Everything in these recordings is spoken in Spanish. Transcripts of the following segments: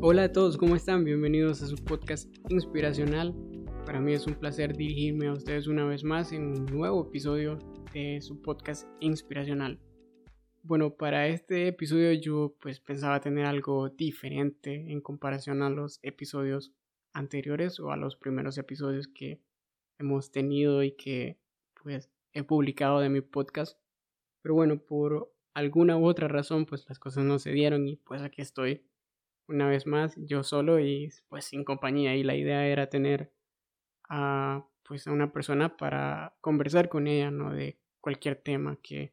Hola a todos, ¿cómo están? Bienvenidos a su podcast inspiracional. Para mí es un placer dirigirme a ustedes una vez más en un nuevo episodio de su podcast inspiracional. Bueno, para este episodio yo pues pensaba tener algo diferente en comparación a los episodios anteriores o a los primeros episodios que hemos tenido y que pues he publicado de mi podcast. Pero bueno, por alguna u otra razón pues las cosas no se dieron y pues aquí estoy una vez más yo solo y pues sin compañía. Y la idea era tener a pues a una persona para conversar con ella no de cualquier tema que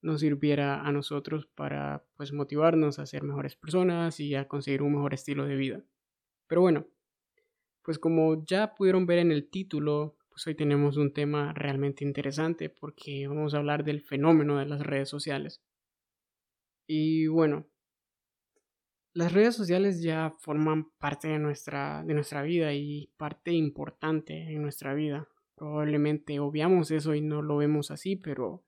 nos sirviera a nosotros para pues motivarnos a ser mejores personas y a conseguir un mejor estilo de vida. Pero bueno pues como ya pudieron ver en el título pues hoy tenemos un tema realmente interesante porque vamos a hablar del fenómeno de las redes sociales. Y bueno las redes sociales ya forman parte de nuestra, de nuestra vida y parte importante en nuestra vida. Probablemente obviamos eso y no lo vemos así, pero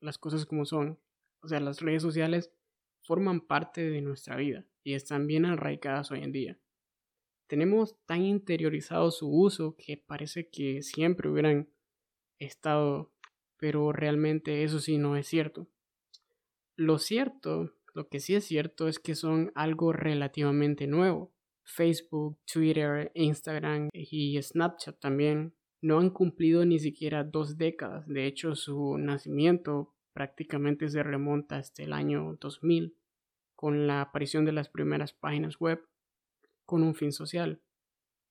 las cosas como son. O sea, las redes sociales forman parte de nuestra vida y están bien arraigadas hoy en día. Tenemos tan interiorizado su uso que parece que siempre hubieran estado, pero realmente eso sí no es cierto. Lo cierto lo que sí es cierto es que son algo relativamente nuevo. Facebook, Twitter, Instagram y Snapchat también no han cumplido ni siquiera dos décadas. De hecho, su nacimiento prácticamente se remonta hasta el año 2000, con la aparición de las primeras páginas web con un fin social,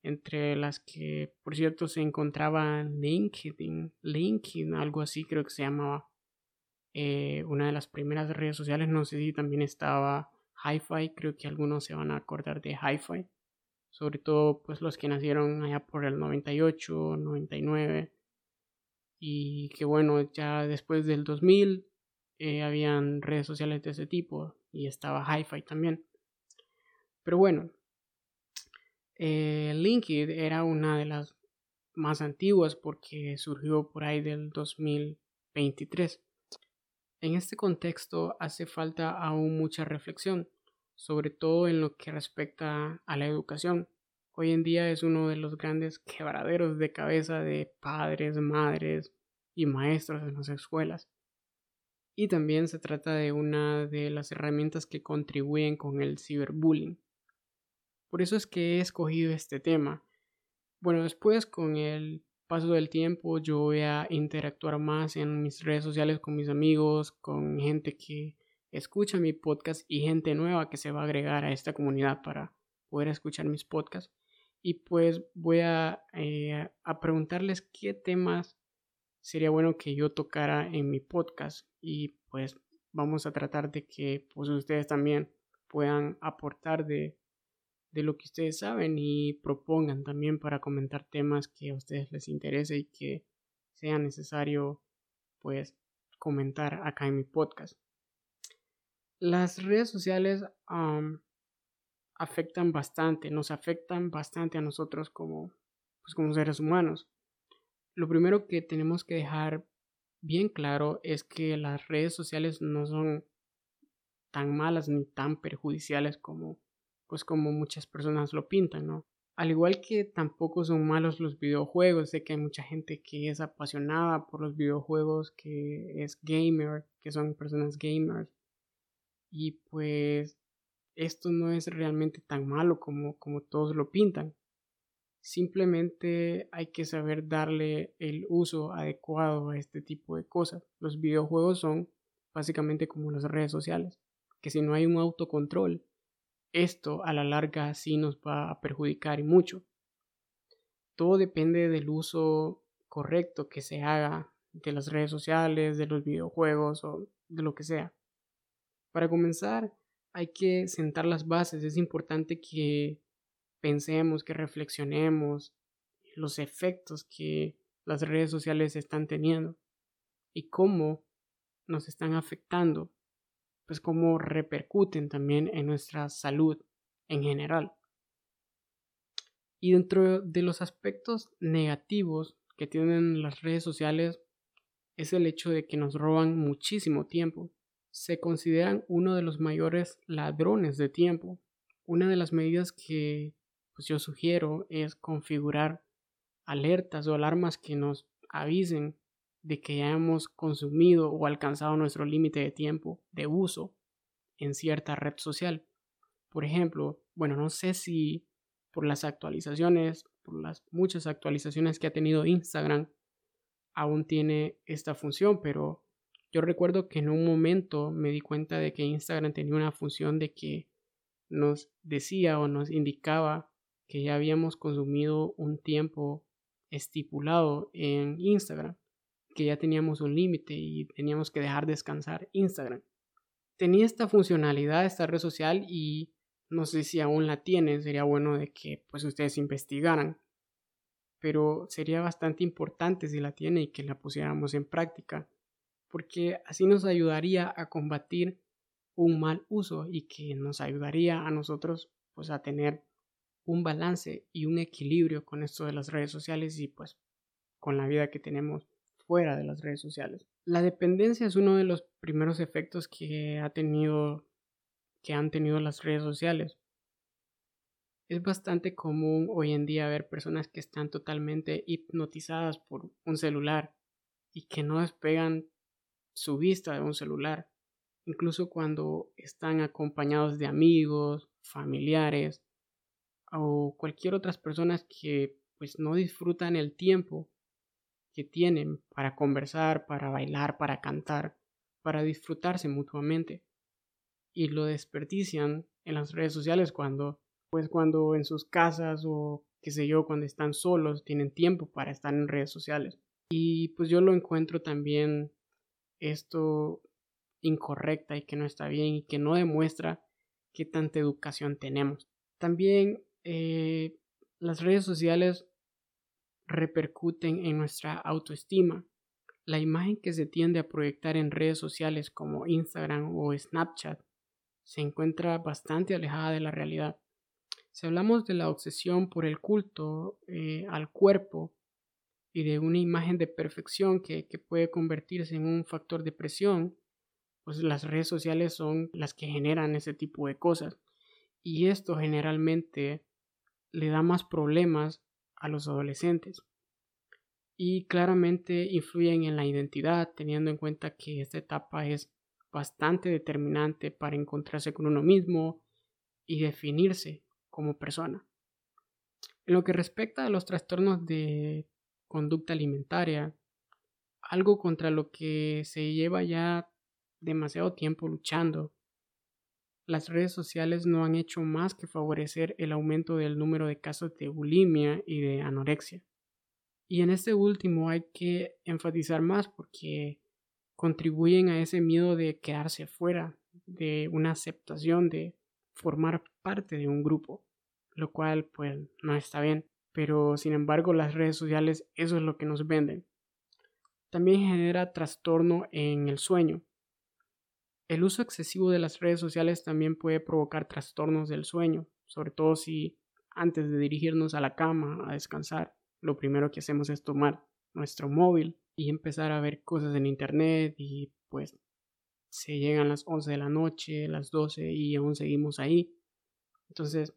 entre las que, por cierto, se encontraba LinkedIn, LinkedIn, algo así creo que se llamaba. Eh, una de las primeras redes sociales, no sé si también estaba HiFi, creo que algunos se van a acordar de HiFi, sobre todo pues los que nacieron allá por el 98, 99 y que bueno, ya después del 2000 eh, habían redes sociales de ese tipo y estaba HiFi también. Pero bueno, eh, LinkedIn era una de las más antiguas porque surgió por ahí del 2023. En este contexto hace falta aún mucha reflexión, sobre todo en lo que respecta a la educación. Hoy en día es uno de los grandes quebraderos de cabeza de padres, madres y maestros en las escuelas. Y también se trata de una de las herramientas que contribuyen con el ciberbullying. Por eso es que he escogido este tema. Bueno, después con el paso del tiempo yo voy a interactuar más en mis redes sociales con mis amigos, con gente que escucha mi podcast y gente nueva que se va a agregar a esta comunidad para poder escuchar mis podcasts. Y pues voy a, eh, a preguntarles qué temas sería bueno que yo tocara en mi podcast y pues vamos a tratar de que pues ustedes también puedan aportar de de lo que ustedes saben y propongan también para comentar temas que a ustedes les interese y que sea necesario pues comentar acá en mi podcast. Las redes sociales afectan bastante, nos afectan bastante a nosotros como, pues, como seres humanos. Lo primero que tenemos que dejar bien claro es que las redes sociales no son tan malas ni tan perjudiciales como pues como muchas personas lo pintan, ¿no? Al igual que tampoco son malos los videojuegos, sé que hay mucha gente que es apasionada por los videojuegos, que es gamer, que son personas gamers. Y pues esto no es realmente tan malo como, como todos lo pintan. Simplemente hay que saber darle el uso adecuado a este tipo de cosas. Los videojuegos son básicamente como las redes sociales, que si no hay un autocontrol, esto a la larga sí nos va a perjudicar y mucho. Todo depende del uso correcto que se haga de las redes sociales, de los videojuegos o de lo que sea. Para comenzar, hay que sentar las bases. Es importante que pensemos, que reflexionemos los efectos que las redes sociales están teniendo y cómo nos están afectando pues cómo repercuten también en nuestra salud en general. Y dentro de los aspectos negativos que tienen las redes sociales es el hecho de que nos roban muchísimo tiempo. Se consideran uno de los mayores ladrones de tiempo Una de las medidas que pues, yo sugiero es configurar alertas o alarmas que nos avisen de que ya hemos consumido o alcanzado nuestro límite de tiempo de uso en cierta red social. Por ejemplo, bueno, no sé si por las actualizaciones, por las muchas actualizaciones que ha tenido Instagram, aún tiene esta función, pero yo recuerdo que en un momento me di cuenta de que Instagram tenía una función de que nos decía o nos indicaba que ya habíamos consumido un tiempo estipulado en Instagram, que ya teníamos un límite y teníamos que dejar descansar Instagram. Tenía esta funcionalidad esta red social y no sé si aún la tiene, sería bueno de que pues ustedes investigaran, pero sería bastante importante si la tiene y que la pusiéramos en práctica, porque así nos ayudaría a combatir un mal uso y que nos ayudaría a nosotros pues a tener un balance y un equilibrio con esto de las redes sociales y pues con la vida que tenemos fuera de las redes sociales. La dependencia es uno de los primeros efectos que ha tenido que han tenido las redes sociales. Es bastante común hoy en día ver personas que están totalmente hipnotizadas por un celular y que no despegan su vista de un celular, incluso cuando están acompañados de amigos, familiares o cualquier otras personas que pues no disfrutan el tiempo que tienen para conversar, para bailar, para cantar, para disfrutarse mutuamente y lo desperdician en las redes sociales cuando pues cuando en sus casas o qué sé yo, cuando están solos, tienen tiempo para estar en redes sociales. Y pues yo lo encuentro también esto incorrecta y que no está bien y que no demuestra qué tanta educación tenemos. También eh, las redes sociales repercuten en nuestra autoestima. La imagen que se tiende a proyectar en redes sociales como Instagram o Snapchat se encuentra bastante alejada de la realidad. Si hablamos de la obsesión por el culto eh, al cuerpo y de una imagen de perfección que, que puede convertirse en un factor de presión, pues las redes sociales son las que generan ese tipo de cosas. Y esto generalmente le da más problemas a los adolescentes. Y claramente influyen en la identidad, teniendo en cuenta que esta etapa es bastante determinante para encontrarse con uno mismo y definirse como persona. En lo que respecta a los trastornos de conducta alimentaria, algo contra lo que se lleva ya demasiado tiempo luchando, las redes sociales no han hecho más que favorecer el aumento del número de casos de bulimia y de anorexia. Y en este último hay que enfatizar más porque contribuyen a ese miedo de quedarse fuera, de una aceptación de formar parte de un grupo lo cual pues no está bien. Pero sin embargo las redes sociales eso es lo que nos venden. También genera trastorno en el sueño. El uso excesivo de las redes sociales también puede provocar trastornos del sueño, sobre todo si antes de dirigirnos a la cama a descansar, lo primero que hacemos es tomar nuestro móvil y empezar a ver cosas en internet y pues se llegan las 11 de la noche, las 12 y aún seguimos ahí. Entonces,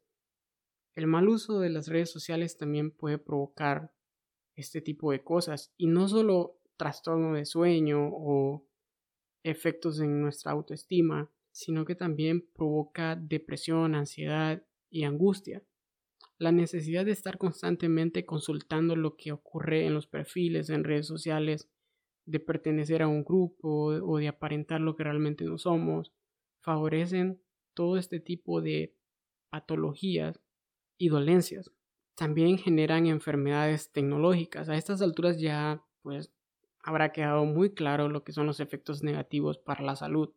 el mal uso de las redes sociales también puede provocar este tipo de cosas y no solo trastorno de sueño o efectos en nuestra autoestima, sino que también provoca depresión, ansiedad y angustia. La necesidad de estar constantemente consultando lo que ocurre en los perfiles en redes sociales, de pertenecer a un grupo o de aparentar lo que realmente no somos, favorecen todo este tipo de patologías y dolencias. También generan enfermedades tecnológicas. A estas alturas ya pues habrá quedado muy claro lo que son los efectos negativos para la salud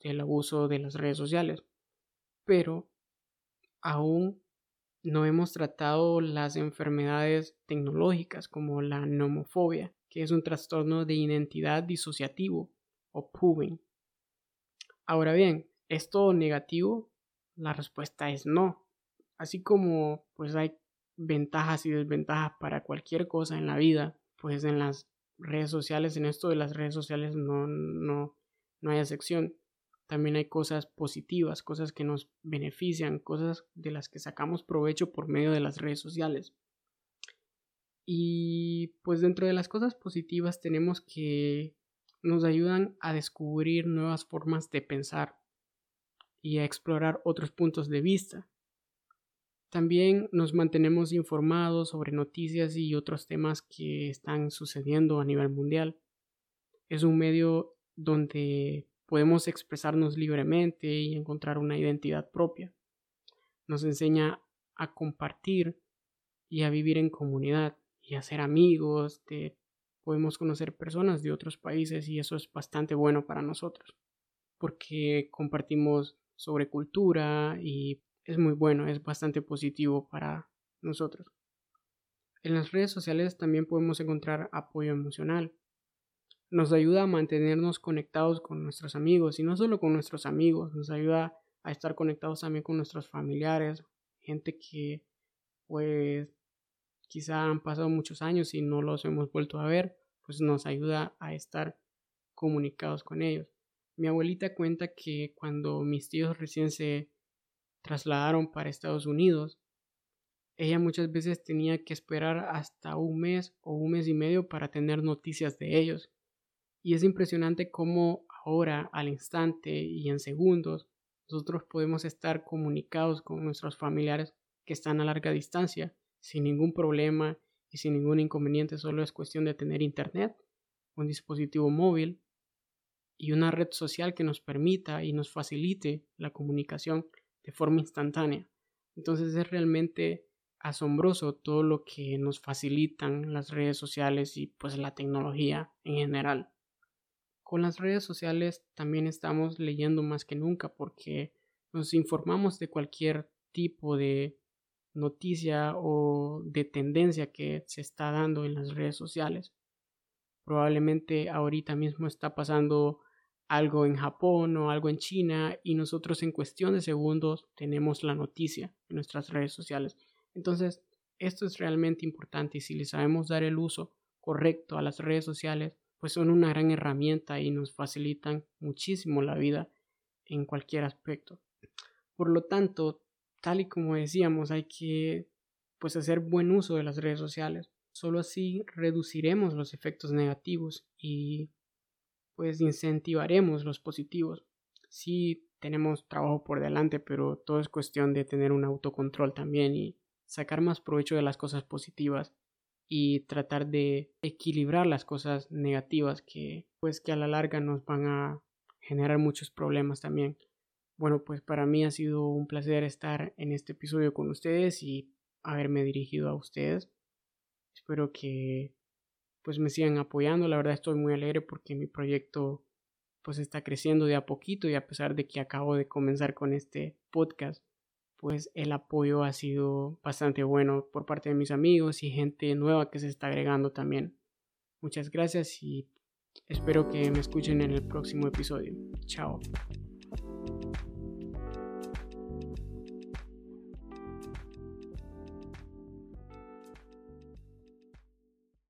del abuso de las redes sociales. Pero aún no hemos tratado las enfermedades tecnológicas como la nomofobia, que es un trastorno de identidad disociativo o PUBIN. Ahora bien, ¿es todo negativo? La respuesta es no. Así como pues hay ventajas y desventajas para cualquier cosa en la vida, pues en las redes sociales, en esto de las redes sociales no, no, no hay excepción. también hay cosas positivas, cosas que nos benefician, cosas de las que sacamos provecho por medio de las redes sociales. Y pues dentro de las cosas positivas tenemos que nos ayudan a descubrir nuevas formas de pensar y a explorar otros puntos de vista. También nos mantenemos informados sobre noticias y otros temas que están sucediendo a nivel mundial. Es un medio donde podemos expresarnos libremente y encontrar una identidad propia. Nos enseña a compartir y a vivir en comunidad y a ser amigos, podemos conocer personas de otros países y eso es bastante bueno para nosotros porque compartimos sobre cultura y es muy bueno, es bastante positivo para nosotros. En las redes sociales también podemos encontrar apoyo emocional. Nos ayuda a mantenernos conectados con nuestros amigos y no solo con nuestros amigos, nos ayuda a estar conectados también con nuestros familiares, gente que pues quizá han pasado muchos años y no los hemos vuelto a ver, pues nos ayuda a estar comunicados con ellos. Mi abuelita cuenta que cuando mis tíos recién se trasladaron para Estados Unidos, ella muchas veces tenía que esperar hasta un mes o un mes y medio para tener noticias de ellos. Y es impresionante cómo ahora, al instante y en segundos, nosotros podemos estar comunicados con nuestros familiares que están a larga distancia, sin ningún problema y sin ningún inconveniente. Solo es cuestión de tener internet, un dispositivo móvil y una red social que nos permita y nos facilite la comunicación de forma instantánea. Entonces es realmente asombroso todo lo que nos facilitan las redes sociales y pues la tecnología en general. Con las redes sociales también estamos leyendo más que nunca porque nos informamos de cualquier tipo de noticia o de tendencia que se está dando en las redes sociales. Probablemente ahorita mismo está pasando algo en Japón o algo en China y nosotros en cuestión de segundos tenemos la noticia en nuestras redes sociales. Entonces, esto es realmente importante y si le sabemos dar el uso correcto a las redes sociales, pues son una gran herramienta y nos facilitan muchísimo la vida en cualquier aspecto. Por lo tanto, tal y como decíamos, hay que pues hacer buen uso de las redes sociales. Solo así reduciremos los efectos negativos y pues incentivaremos los positivos. Sí tenemos trabajo por delante, pero todo es cuestión de tener un autocontrol también y sacar más provecho de las cosas positivas y tratar de equilibrar las cosas negativas que pues que a la larga nos van a generar muchos problemas también. Bueno, pues para mí ha sido un placer estar en este episodio con ustedes y haberme dirigido a ustedes. Espero que pues me sigan apoyando. La verdad estoy muy alegre porque mi proyecto pues está creciendo de a poquito y a pesar de que acabo de comenzar con este podcast, pues el apoyo ha sido bastante bueno por parte de mis amigos y gente nueva que se está agregando también. Muchas gracias y espero que me escuchen en el próximo episodio. Chao.